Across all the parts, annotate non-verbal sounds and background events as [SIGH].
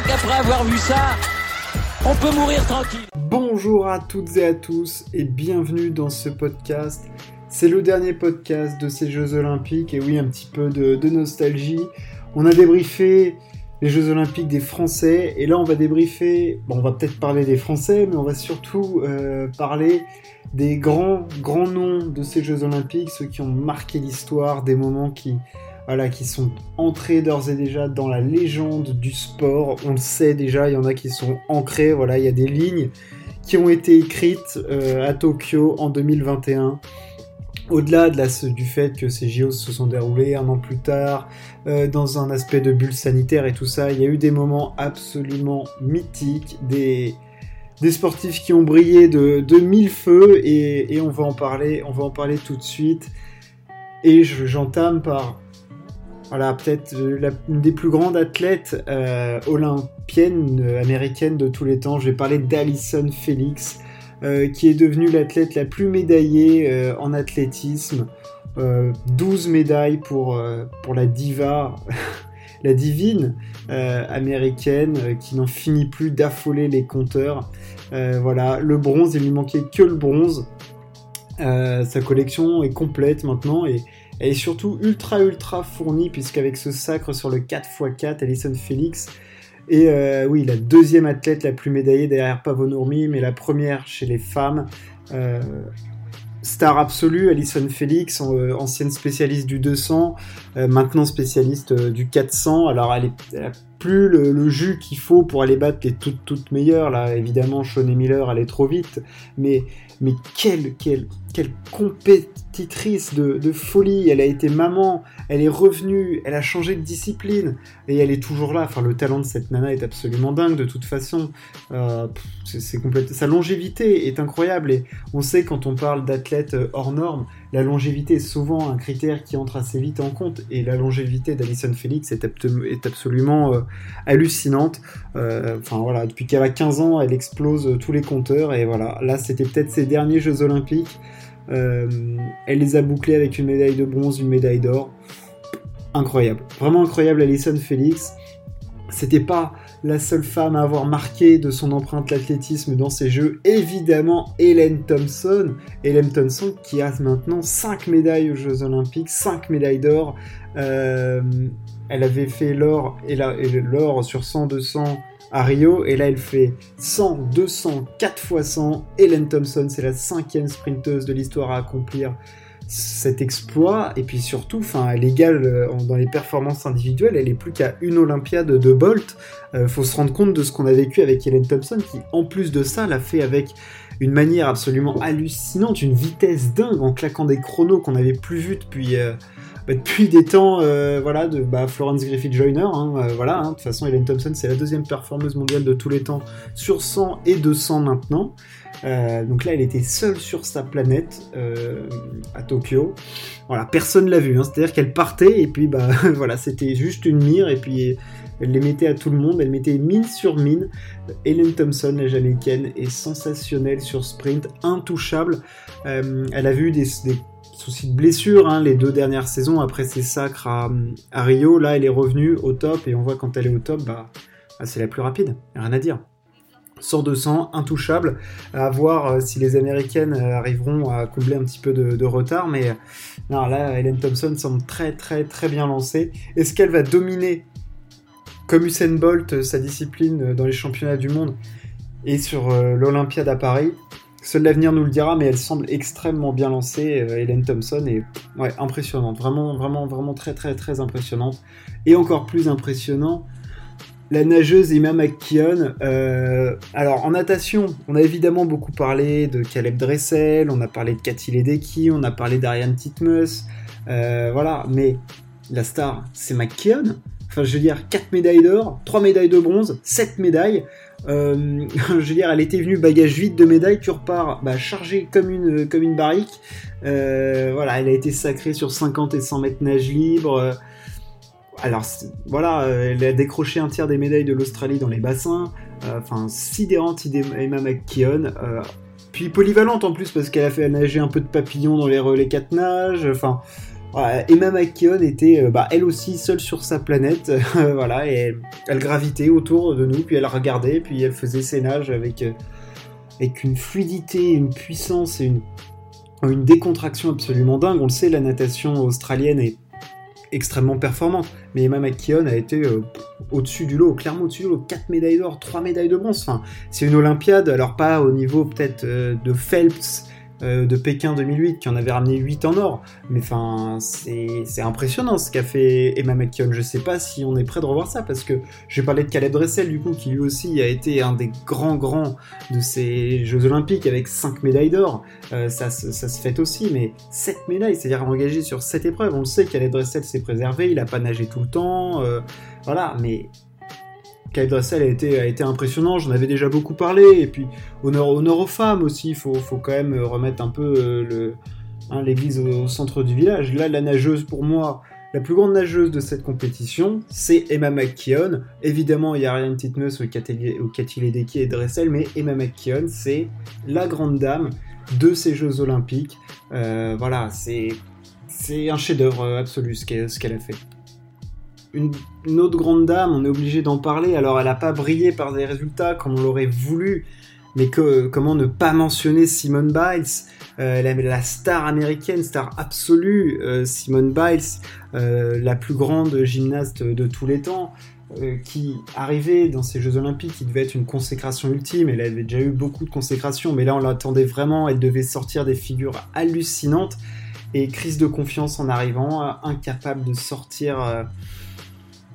crois qu'après avoir vu ça, on peut mourir tranquille. Bonjour à toutes et à tous et bienvenue dans ce podcast. C'est le dernier podcast de ces Jeux Olympiques et oui, un petit peu de, nostalgie. On a débriefé les Jeux Olympiques des Français et là on va débriefer, on va peut-être parler des Français, mais on va surtout euh, parler des grands, grands noms de ces Jeux Olympiques, ceux qui ont marqué l'histoire, des moments qui, voilà, qui sont entrés d'ores et déjà dans la légende du sport. On le sait déjà, il y en a qui sont ancrés, voilà, il y a des lignes qui ont été écrites euh, à Tokyo en 2021. Au-delà de du fait que ces JO se sont déroulés un an plus tard, euh, dans un aspect de bulle sanitaire et tout ça, il y a eu des moments absolument mythiques, des, sportifs qui ont brillé de, mille feux et, et, on va en parler, on va en parler tout de suite. Et j'entame par voilà, peut-être euh, une des plus grandes athlètes euh, olympiennes euh, américaines de tous les temps. Je vais parler d'Alison Felix, qui est devenue l'athlète la plus médaillée en athlétisme. 12 médailles pour, pour la diva, [LAUGHS] la divine américaine, qui n'en finit plus d'affoler les compteurs. voilà, le bronze, il lui manquait que le bronze. sa collection est complète maintenant et, elle est surtout ultra ultra fournie puisqu'avec ce sacre sur le 4x4, Alison Felix est euh, oui, la deuxième athlète la plus médaillée derrière Pavonourmi, mais la première chez les femmes. Euh, star absolue, Alison Felix, euh, ancienne spécialiste du 200, maintenant spécialiste du 400. Alors elle, est, plus le, jus qu'il faut pour aller battre les toutes toutes meilleures. Là, évidemment, Sean Miller allait trop vite, mais mais quelle quelle quelle compétitrice de, folie. Elle a été maman, elle est revenue, elle a changé de discipline et elle est toujours là. Enfin, le talent de cette nana est absolument dingue de toute façon. Euh, c'est Sa longévité est incroyable et on sait quand on parle d'athlètes euh, hors normes, la longévité est souvent un critère qui entre assez vite en compte et la longévité d'Alison Felix est, absolument euh, hallucinante. enfin voilà, depuis qu'elle a 15 ans, elle explose tous les compteurs et voilà, là c'était peut-être ses derniers Jeux Olympiques. Euh, elle les a bouclés avec une médaille de bronze, une médaille d'or. Incroyable. Vraiment incroyable, Alison Félix. C'était pas la seule femme à avoir marqué de son empreinte l'athlétisme dans ces jeux. Évidemment, Hélène Thompson. Hélène Thompson qui a maintenant 5 médailles aux Jeux Olympiques, 5 médailles d'or. Euh, elle avait fait l'or et l'or sur 100, 200 à Rio. Et là, elle fait 100, 200, 4 fois 100. Helen Thompson, c'est la cinquième sprinteuse de l'histoire à accomplir cet exploit. Et puis surtout, enfin, elle égale euh, dans les performances individuelles. Elle est plus qu'à une Olympiade de Bolt. Euh, faut se rendre compte de ce qu'on a vécu avec Helen Thompson, qui en plus de ça l'a fait avec une manière absolument hallucinante, une vitesse dingue en claquant des chronos qu'on n'avait plus vu depuis. Euh, bah, depuis des temps voilà, de bah, Florence Griffith Joyner. Hein, voilà, hein. de toute façon, Helen Thompson, c'est la deuxième performeuse mondiale de tous les temps sur 100 et 200 maintenant. Euh, donc là, elle était seule sur sa planète à Tokyo. Voilà, personne l'a vue. Hein. C'est-à-dire qu'elle partait et puis bah [LAUGHS] voilà, c'était juste une mire et puis elle les mettait à tout le monde. Elle mettait mine sur mine. Helen Thompson, la Jamaïcaine, est sensationnelle sur sprint, intouchable. elle a vu des, des souci de blessure hein, les deux dernières saisons après ses sacres à, Rio. Là, elle est revenue au top et on voit quand elle est au top, bah, bah c'est la plus rapide, rien à dire. Sort de sang, intouchable, à voir euh, si les Américaines euh, arriveront à combler un petit peu de, retard, mais non, là, Helen Thompson semble très très très bien lancée. Est-ce qu'elle va dominer comme Usain Bolt sa discipline dans les championnats du monde et sur euh, l'Olympiade à Paris? Seul l'avenir nous le dira, mais elle semble extrêmement bien lancée, euh, Hélène Thompson, et ouais, impressionnante. Vraiment, vraiment, vraiment très, très, très impressionnante. Et encore plus impressionnant, la nageuse Emma McKeon. Euh, alors, en natation, on a évidemment beaucoup parlé de Caleb Dressel, on a parlé de Cathy Ledecky, on a parlé d'Ariane Titmus, euh, voilà, mais la star, c'est McKeon. Enfin, je veux dire, 4 médailles d'or, 3 médailles de bronze, 7 médailles. Euh, [LAUGHS] je veux dire, elle était venue bagage vide de médailles, tu repars bah, chargé comme une, comme une barrique. Voilà, elle a été sacrée sur 50 et 100 mètres nage libre. Alors voilà, elle a décroché un tiers des médailles de l'Australie dans les bassins. Euh, enfin, sidérante Emma McKeon. puis polyvalente en plus parce qu'elle a fait nager un peu de papillon dans les relais 4 nages. Enfin, Emma McKeon était bah, elle aussi seule sur sa planète, [LAUGHS] voilà, et elle, gravitait autour de nous, puis elle regardait, puis elle faisait ses nages avec, avec une fluidité, une puissance et une, une décontraction absolument dingue. On le sait, la natation australienne est extrêmement performante. Mais Emma McKeon a été euh, au-dessus du lot, clairement au-dessus du lot. 4 médailles d'or, 3 médailles de bronze. C'est une Olympiade, alors pas au niveau peut-être euh, de Phelps euh, de Pékin 2008 qui en avait ramené 8 en or. Mais enfin, c'est impressionnant ce qu'a fait Emma McKeon. Je sais pas si on est prêt de revoir ça parce que j'ai parlé de Caleb Dressel du coup qui lui aussi a été un des grands grands de ces Jeux Olympiques avec 5 médailles d'or. Euh, ça, ça, se fait aussi, mais 7 médailles, c'est-à-dire engagé sur 7 épreuves. On le sait, Caleb Dressel s'est préservé, il a pas nagé tout le temps. Euh, voilà, mais Kyle Dressel a été, a impressionnant, j'en avais déjà beaucoup parlé, et puis honneur, aux femmes aussi, il faut, quand même remettre un peu euh, hein, l'église au, centre du village. Là, la nageuse, pour moi, la plus grande nageuse de cette compétition, c'est Emma McKeon. Évidemment, il y a Ariane Titmus, Cathy Ledecky et Dressel, mais Emma McKeon, c'est la grande dame de ces Jeux Olympiques. Euh, voilà, c'est un chef-d'œuvre absolu ce qu'elle a fait une, autre grande dame, on est obligé d'en parler. Alors, elle n'a pas brillé par des résultats comme on l'aurait voulu, mais comment ne pas mentionner Simone Biles, euh, la, star américaine, star absolue, euh, Simone Biles, euh, la plus grande gymnaste de tous les temps, qui arrivait dans ces Jeux Olympiques, qui devait être une consécration ultime. Elle avait déjà eu beaucoup de consécrations, mais là on l'attendait vraiment. Elle devait sortir des figures hallucinantes et crise de confiance en arrivant, incapable de sortir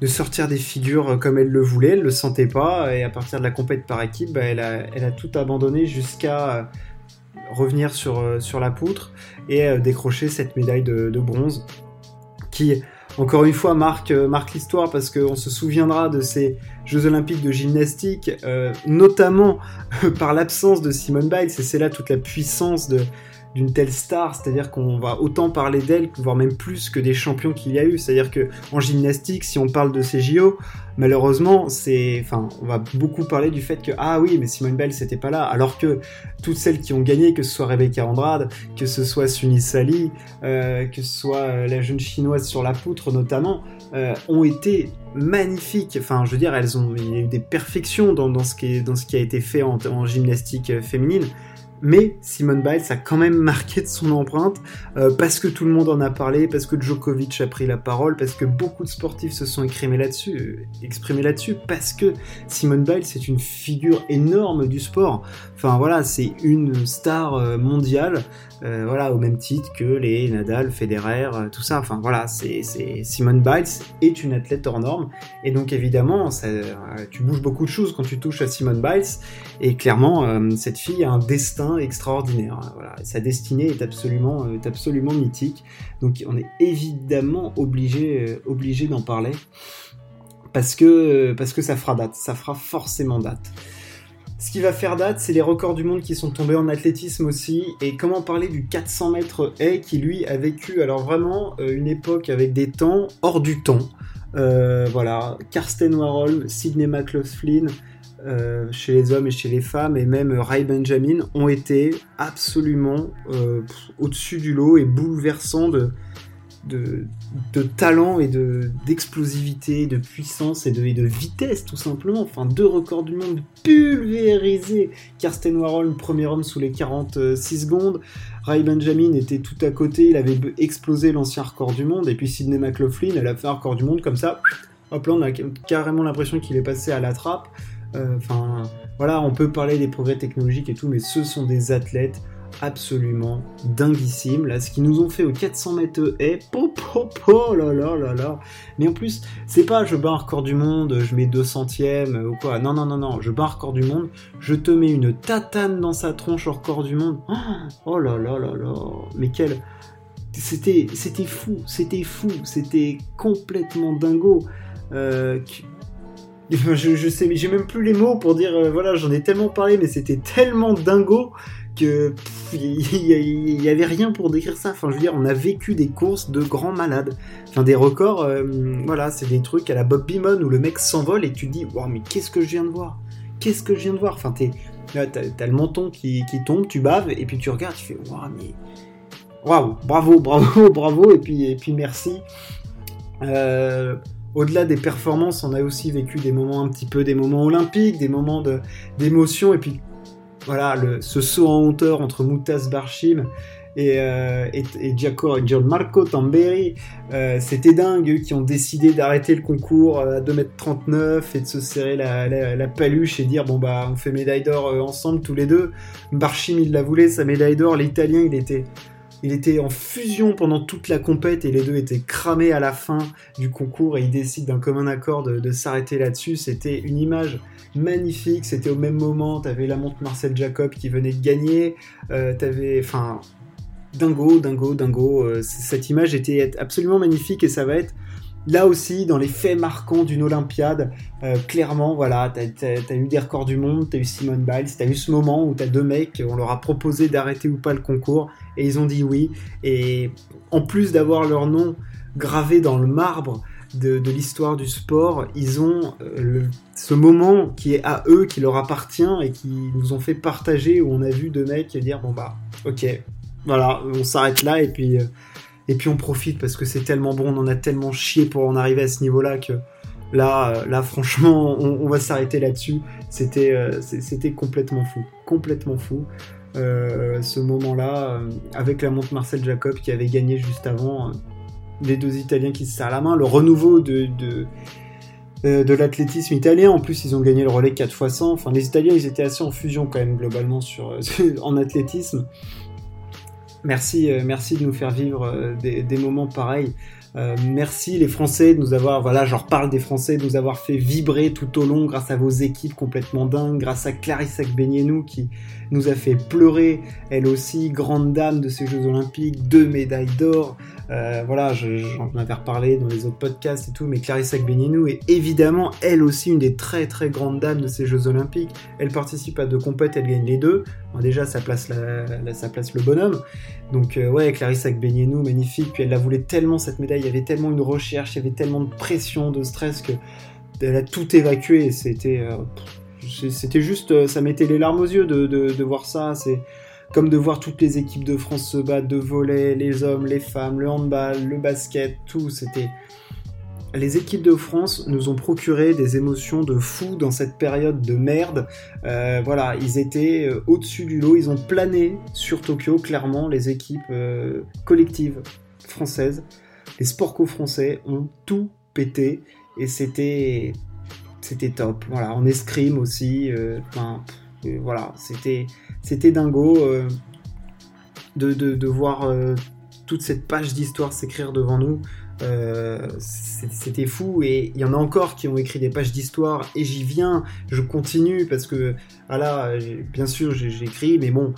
sortir des figures euh, comme elle le voulait, elle le sentait pas, et à partir de la compète par équipe, bah, elle, a, tout abandonné jusqu'à euh, revenir sur, euh, sur la poutre et décrocher cette médaille de, bronze qui, encore une fois, marque, marque l'histoire parce qu'on se souviendra de ces Jeux olympiques de gymnastique, notamment [LAUGHS] par l'absence de Simone Biles, et c'est là toute la puissance de, d'une telle star, c'est-à-dire qu'on va autant parler d'elle, voire même plus que des champions qu'il y a eu. C'est-à-dire que en gymnastique, si on parle de ces JO, malheureusement, c'est, enfin, on va beaucoup parler du fait que ah oui, mais Simone Bell c'était pas là, alors que toutes celles qui ont gagné, que ce soit Rebecca Andrade, que ce soit Sunny Sally, euh, que ce soit euh, la jeune chinoise sur la poutre notamment, euh, ont été magnifiques. Enfin, je veux dire, elles ont, eu des perfections dans, ce, qui dans ce qui a été fait en gymnastique féminine mais Simone Biles a quand même marqué de son empreinte euh, parce que tout le monde en a parlé, parce que Djokovic a pris la parole, parce que beaucoup de sportifs se sont exprimés là-dessus, euh, exprimés là-dessus, parce que Simone Biles c'est une figure énorme du sport. Enfin voilà, c'est une star euh, mondiale, voilà au même titre que les Nadal, Federer, tout ça. Enfin voilà, c'est Simone Biles est une athlète hors norme et donc évidemment, tu bouges beaucoup de choses quand tu touches à Simone Biles et clairement cette fille a un destin extraordinaire. Sa destinée est absolument, euh, est absolument mythique. Donc on est évidemment obligé, euh, obligé d'en parler parce que, parce que ça fera date, ça fera forcément date. Ce qui va faire date, c'est les records du monde qui sont tombés en athlétisme aussi. Et comment parler du 400 mètres haies qui, lui, a vécu alors vraiment euh, une époque avec des temps hors du temps. voilà, Karsten Warholm, Sidney McLaughlin, euh, chez les hommes et chez les femmes, et même Ray Benjamin, ont été absolument euh, au-dessus du lot et bouleversants de, talent et d'explosivité, de, puissance et de, vitesse, tout simplement. Enfin, deux records du monde pulvérisés. Karsten Warhol, premier homme sous les 46 secondes. Ray Benjamin était tout à côté, il avait explosé l'ancien record du monde. Et puis Sidney McLaughlin, elle a fait un record du monde comme ça. Hop là, on a carrément l'impression qu'il est passé à la trappe. Euh, enfin, voilà, on peut parler des progrès technologiques et tout, mais ce sont des athlètes absolument dinguissimes. Là, ce qu'ils nous ont fait aux 400 mètres haies, po, po, po, là là là là. Mais en plus, c'est pas je bats record du monde, je mets 2 centièmes ou quoi. Non, non, non, non, je bats record du monde, je te mets une tatane dans sa tronche au record du monde. Oh là là là là. Mais quel. C'était, c'était fou, c'était fou, c'était complètement dingo. Euh, [LAUGHS] je, sais, mais j'ai même plus les mots pour dire, euh, voilà, j'en ai tellement parlé, mais c'était tellement dingo que il y, avait rien pour décrire ça. Enfin, je veux dire, on a vécu des courses de grands malades. Enfin, des records, euh, voilà, c'est des trucs à la Bob Beamon où le mec s'envole et tu te dis, wow, mais qu'est-ce que je viens de voir? Qu'est-ce que je viens de voir? Enfin, t'as, le menton qui, qui, tombe, tu baves et puis tu regardes, tu fais, wow, mais waouh, bravo, bravo, [LAUGHS] bravo, et puis, et puis merci. Euh, au-delà des performances, on a aussi vécu des moments un petit peu, des moments olympiques, des moments d'émotion, et puis voilà, ce saut en hauteur entre Moutaz Barshim et, euh, et, et, Gianmarco Tamberi, euh, c'était dingue, eux qui ont décidé d'arrêter le concours à 2m39 et de se serrer la, paluche et dire bon bah on fait médaille d'or euh, ensemble tous les deux. Barshim il la voulait, sa médaille d'or, l'italien il était il était en fusion pendant toute la compète et les deux étaient cramés à la fin du concours et ils décident d'un commun accord de, s'arrêter là-dessus. C'était une image magnifique, c'était au même moment, t'avais la montre Marcel Jacob qui venait de gagner, euh, t'avais, enfin, dingo, dingo, dingo, euh, cette image était absolument magnifique et ça va être Là aussi, dans les faits marquants d'une Olympiade, euh, clairement, voilà, t'as as, eu des records du monde, t'as eu Simone Biles, t'as eu ce moment où t'as deux mecs, on leur a proposé d'arrêter ou pas le concours, et ils ont dit oui. Et en plus d'avoir leur nom gravé dans le marbre de, l'histoire du sport, ils ont euh, ce moment qui est à eux, qui leur appartient et qui nous ont fait partager, où on a vu deux mecs dire bon bah, ok, voilà, on s'arrête là et puis. Euh, et puis on profite parce que c'est tellement bon, on en a tellement chié pour en arriver à ce niveau-là que là, euh, là franchement, on, va s'arrêter là-dessus. C'était, euh, c'était complètement fou, complètement fou. Euh, ce moment-là, avec la montre Marcel Jacob qui avait gagné juste avant, les deux Italiens qui se serrent la main, le renouveau de, de l'athlétisme italien. En plus, ils ont gagné le relais 4 x 100. Enfin, les Italiens, ils étaient assez en fusion quand même globalement sur, [LAUGHS] en athlétisme. Merci, euh, merci de nous faire vivre euh, des, moments pareils. Euh, merci les Français de nous avoir, voilà, je reparle des Français, de nous avoir fait vibrer tout au long grâce à vos équipes complètement dingues, grâce à Clarisse Akbenienou qui nous a fait pleurer, elle aussi, grande dame de ces Jeux Olympiques, deux médailles d'or, euh, voilà, j'en avais reparlé dans les autres podcasts et tout, mais Clarissa Benienou est évidemment elle aussi une des très très grandes dames de ces Jeux Olympiques. Elle participe à deux compètes, elle gagne les deux. déjà, ça place, la, ça place le bonhomme. Donc euh, ouais, Clarissa Benienou, magnifique. Puis elle la voulait tellement cette médaille, il y avait tellement une recherche, il y avait tellement de pression, de stress que elle a tout évacué. C'était euh, c'était juste, ça mettait les larmes aux yeux de, de, voir ça. C'est comme de voir toutes les équipes de France se battre, de voler, les hommes, les femmes, le handball, le basket, tout, c'était... Les équipes de France nous ont procuré des émotions de fou dans cette période de merde. Euh, voilà, ils étaient euh, au-dessus du lot, ils ont plané sur Tokyo, clairement, les équipes euh, collectives françaises. Les sports co-français ont tout pété et c'était c'était top. Voilà, en escrime aussi. Enfin, voilà, c'était c'était dingo euh, de, voir euh, toute cette page d'histoire s'écrire devant nous. Euh, c'était fou et il y en a encore qui ont écrit des pages d'histoire et j'y viens, je continue parce que voilà, bien sûr j'ai écrit, mais bon,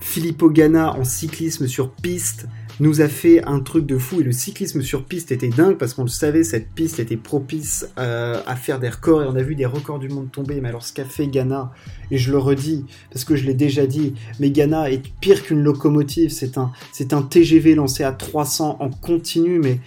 Filippo Ganna en cyclisme sur piste, nous a fait un truc de fou et le cyclisme sur piste était dingue parce qu'on le savait, cette piste était propice euh, à faire des records et on a vu des records du monde tomber. Mais alors ce qu'a fait Ghana, et je le redis parce que je l'ai déjà dit, mais Ghana est pire qu'une locomotive, c'est un, c'est un TGV lancé à 300 en continu, mais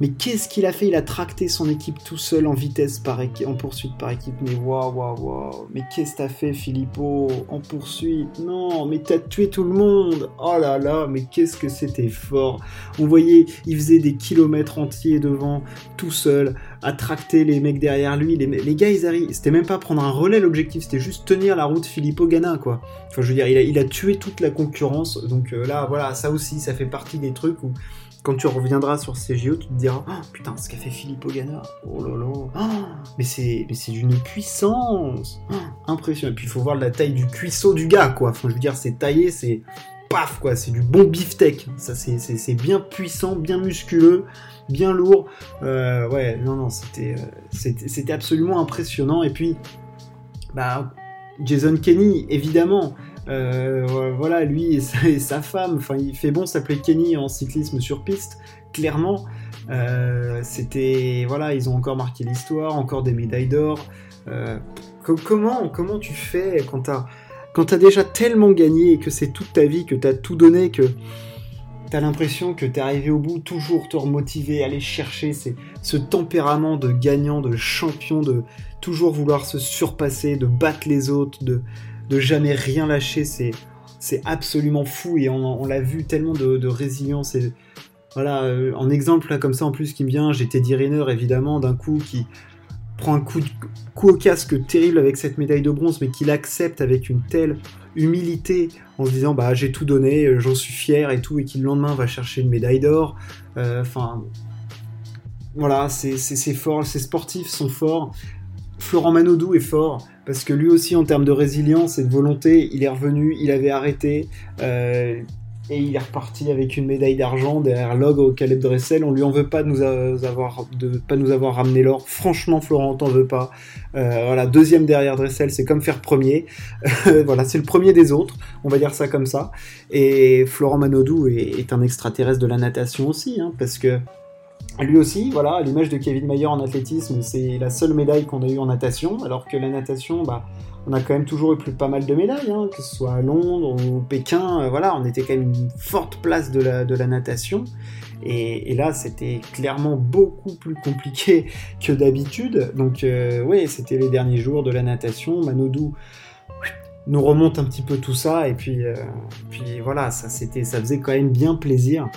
mais qu'est-ce qu'il a fait? Il a tracté son équipe tout seul en vitesse par en poursuite par équipe. Mais waouh, waouh, waouh. Mais qu'est-ce que t'as fait, Filippo? En poursuite? Non, mais t'as tué tout le monde. Oh là là, mais qu'est-ce que c'était fort. On voyait, il faisait des kilomètres entiers devant, tout seul, à tracter les mecs derrière lui. Les, gars, ils arrivent. C'était même pas prendre un relais l'objectif, c'était juste tenir la route Filippo Ganna, quoi. Enfin, je veux dire, il a, tué toute la concurrence. Donc euh, là, voilà, ça aussi, ça fait partie des trucs où quand tu reviendras sur ces JO, tu te diras oh, putain, ce qu'a fait Philippe Ogana, oh là là, oh, mais c'est mais c'est d'une puissance oh, impressionnante. Et puis il faut voir la taille du cuisseau du gars, quoi. Enfin, je veux dire, c'est taillé, c'est paf, quoi. C'est du bon beefsteak. Ça, c'est bien puissant, bien musculeux, bien lourd. Euh, ouais, non, non, c'était euh, c'était absolument impressionnant. Et puis, bah, Jason Kenny, évidemment. Euh, voilà, lui et sa, femme, enfin, il fait bon s'appeler Kenny en cyclisme sur piste, clairement. Euh, c'était, voilà, ils ont encore marqué l'histoire, encore des médailles d'or. Euh, comment, comment tu fais quand t'as, quand déjà tellement gagné et que c'est toute ta vie, que t'as tout donné, que t'as l'impression que t'es arrivé au bout, toujours te remotiver, aller chercher ce tempérament de gagnant, de champion, de toujours vouloir se surpasser, de battre les autres, de, de jamais rien lâcher, c'est c'est absolument fou et on, l'a vu tellement de, résilience voilà, euh, en exemple là comme ça en plus qui me vient, j'ai Teddy Riner évidemment d'un coup qui prend un coup, coup au casque terrible avec cette médaille de bronze, mais qui l'accepte avec une telle humilité en se disant bah j'ai tout donné, euh, j'en suis fier et tout, et qui le lendemain va chercher une médaille d'or. Euh, enfin, voilà, c'est fort, ces sportifs sont forts. Florent Manodou est fort parce que lui aussi en termes de résilience et de volonté, il est revenu, il avait arrêté. Euh, et il est reparti avec une médaille d'argent derrière Log au Caleb Dressel. On lui en veut pas de nous avoir, pas nous avoir ramené l'or. Franchement, Florent, t'en veut pas. Euh, voilà, deuxième derrière Dressel, c'est comme faire premier. [LAUGHS] voilà, c'est le premier des autres. On va dire ça comme ça. Et Florent Manodou est, un extraterrestre de la natation aussi, hein, parce que lui aussi, voilà, à l'image de Kevin Mayer en athlétisme, c'est la seule médaille qu'on a eue en natation, alors que la natation, bah, on a quand même toujours eu plus pas mal de médailles, hein, que ce soit à Londres ou Pékin, euh, voilà, on était quand même une forte place de la, de la natation. Et, là, c'était clairement beaucoup plus compliqué [LAUGHS] que d'habitude. Donc, euh, oui, c'était les derniers jours de la natation. Manodou nous remonte un petit peu tout ça, et puis, euh, puis voilà, ça, c'était, ça faisait quand même bien plaisir.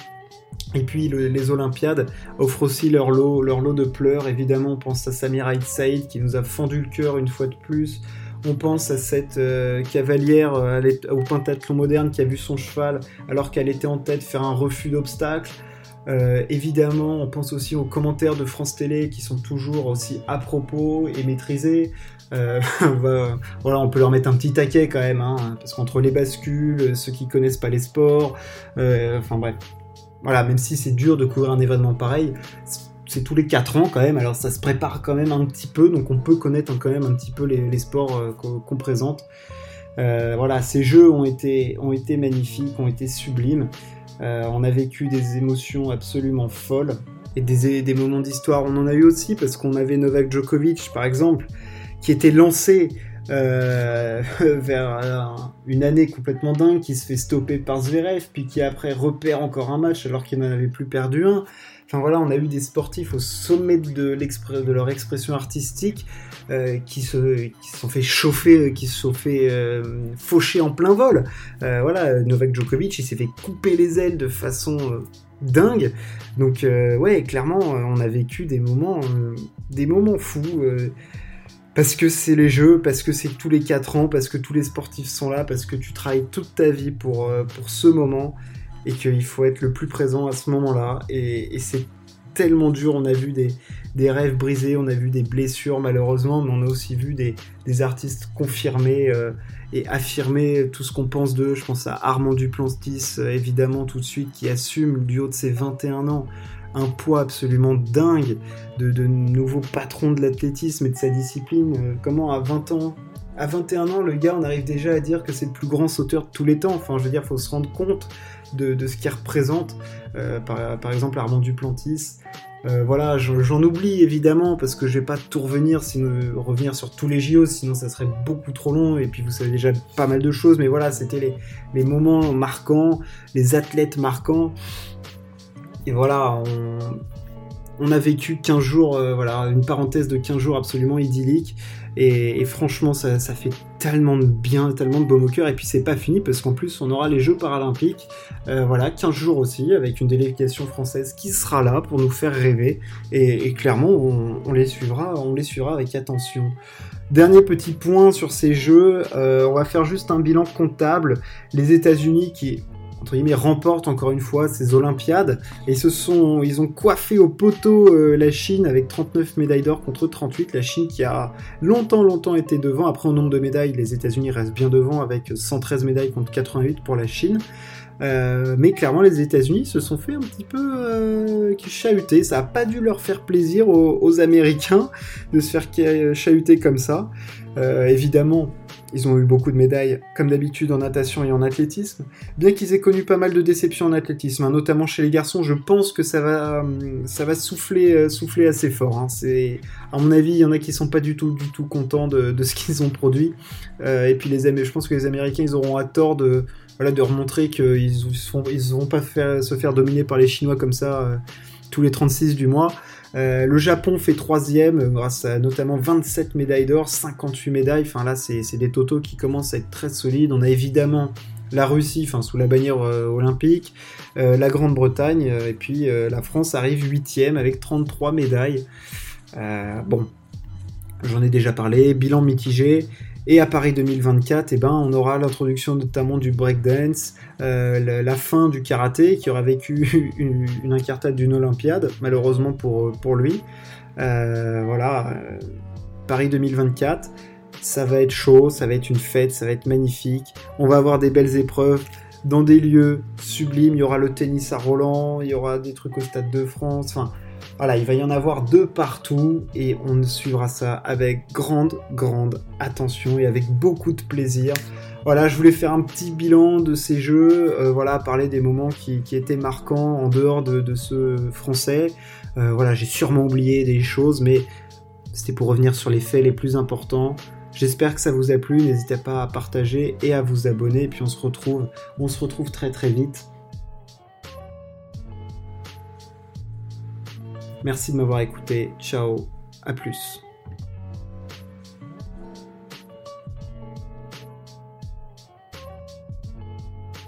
Et puis les Olympiades offrent aussi leur lot, leur lot de pleurs. Évidemment, on pense à Samira Saïd qui nous a fendu le cœur une fois de plus. On pense à cette euh, cavalière euh, au pentathlon moderne qui a vu son cheval, alors qu'elle était en tête, faire un refus d'obstacle. Euh, évidemment, on pense aussi aux commentaires de France Télé qui sont toujours aussi à propos et maîtrisés. [LAUGHS] voilà, on peut leur mettre un petit taquet quand même, hein, parce qu'entre les bascules, ceux qui connaissent pas les sports, enfin bref, voilà, même si c'est dur de couvrir un événement pareil, c'est tous les 4 ans quand même, alors ça se prépare quand même un petit peu, donc on peut connaître quand même un petit peu les, sports euh, qu'on présente. Euh, voilà, ces jeux ont été, ont été magnifiques, ont été sublimes. Euh, on a vécu des émotions absolument folles et des, des moments d'histoire. On en a eu aussi parce qu'on avait Novak Djokovic, par exemple, qui était lancé [LAUGHS] vers une année complètement dingue, qui se fait stopper par Zverev, puis qui après repère encore un match alors qu'il n'en avait plus perdu un. Enfin voilà, on a eu des sportifs au sommet de, leur expression artistique euh, qui, se, sont fait chauffer, qui se sont fait euh, faucher en plein vol. Euh, voilà, Novak Djokovic, il s'est fait couper les ailes de façon dingue. Donc ouais, clairement, on a vécu des moments, des moments fous. Parce que c'est les jeux, parce que c'est tous les 4 ans, parce que tous les sportifs sont là, parce que tu travailles toute ta vie pour, pour ce moment et qu'il faut être le plus présent à ce moment-là. Et, c'est tellement dur, on a vu des, rêves brisés, on a vu des blessures malheureusement, mais on a aussi vu des, artistes confirmer euh, et affirmer tout ce qu'on pense d'eux. Je pense à Armand Duplantis, euh, évidemment, tout de suite, qui assume du haut de ses 21 ans un poids absolument dingue de, de nouveau patron de l'athlétisme et de sa discipline. Euh, comment à 20 ans, à 21 ans, le gars, on arrive déjà à dire que c'est le plus grand sauteur de tous les temps. Enfin, je veux dire, il faut se rendre compte de, ce qu'il représente. Euh, par, exemple, Armand Duplantis. Euh, voilà, j'en oublie évidemment parce que je vais pas tout revenir, sinon, revenir sur tous les JO, sinon ça serait beaucoup trop long. Et puis vous savez déjà pas mal de choses, mais voilà, c'était les, moments marquants, les athlètes marquants. Et voilà, on, a vécu 15 jours, euh, voilà, une parenthèse de 15 jours absolument idyllique. Et, franchement, ça, fait tellement de bien, tellement de baume au cœur. Et puis c'est pas fini parce qu'en plus, on aura les Jeux paralympiques, euh, voilà, 15 jours aussi, avec une délégation française qui sera là pour nous faire rêver. Et, clairement, on, les suivra, on les suivra avec attention. Dernier petit point sur ces jeux, euh, on va faire juste un bilan comptable. Les États-Unis qui entre guillemets, remportent encore une fois ces Olympiades. Et se sont, ils ont coiffé au poteau euh, la Chine avec 39 médailles d'or contre 38. La Chine qui a longtemps, longtemps été devant. Après, au nombre de médailles, les États-Unis restent bien devant avec 113 médailles contre 88 pour la Chine. Euh, mais clairement, les États-Unis se sont fait un petit peu euh, chahuter. Ça n'a pas dû leur faire plaisir aux, Américains de se faire chahuter comme ça. Évidemment, ils ont eu beaucoup de médailles, comme d'habitude en natation et en athlétisme. Bien qu'ils aient connu pas mal de déceptions en athlétisme, hein, notamment chez les garçons, je pense que ça va, hum, ça va souffler, euh, souffler assez fort. Hein. C'est, à mon avis, il y en a qui sont pas du tout, du tout contents de, ce qu'ils ont produit. Euh, et puis les, je pense que les Américains, ils auront à tort de, voilà, de remontrer qu'ils ne ils vont pas se faire dominer par les Chinois comme ça euh, tous les 36 du mois. Euh, le Japon fait troisième euh, grâce à notamment 27 médailles d'or, 58 médailles. Enfin là, c'est des totaux qui commencent à être très solides. On a évidemment la Russie, enfin sous la bannière olympique, la Grande-Bretagne, et puis la France arrive huitième avec 33 médailles. bon, j'en ai déjà parlé, bilan mitigé. Et à Paris 2024, eh ben, on aura l'introduction notamment du breakdance, euh, la, fin du karaté, qui aura vécu [LAUGHS] une, une incartade d'une Olympiade, malheureusement pour, pour lui. Euh, voilà, euh, Paris 2024, ça va être chaud, ça va être une fête, ça va être magnifique. On va avoir des belles épreuves dans des lieux sublimes. Il y aura le tennis à Roland, il y aura des trucs au Stade de France. Enfin, voilà, il va y en avoir deux partout et on suivra ça avec grande, grande attention et avec beaucoup de plaisir. Voilà, je voulais faire un petit bilan de ces jeux, euh, voilà, parler des moments qui, étaient marquants en dehors de, ce français. Euh, voilà, j'ai sûrement oublié des choses, mais c'était pour revenir sur les faits les plus importants. J'espère que ça vous a plu, n'hésitez pas à partager et à vous abonner, et puis on se retrouve, on se retrouve très très vite Merci de m'avoir écouté. Ciao. À plus.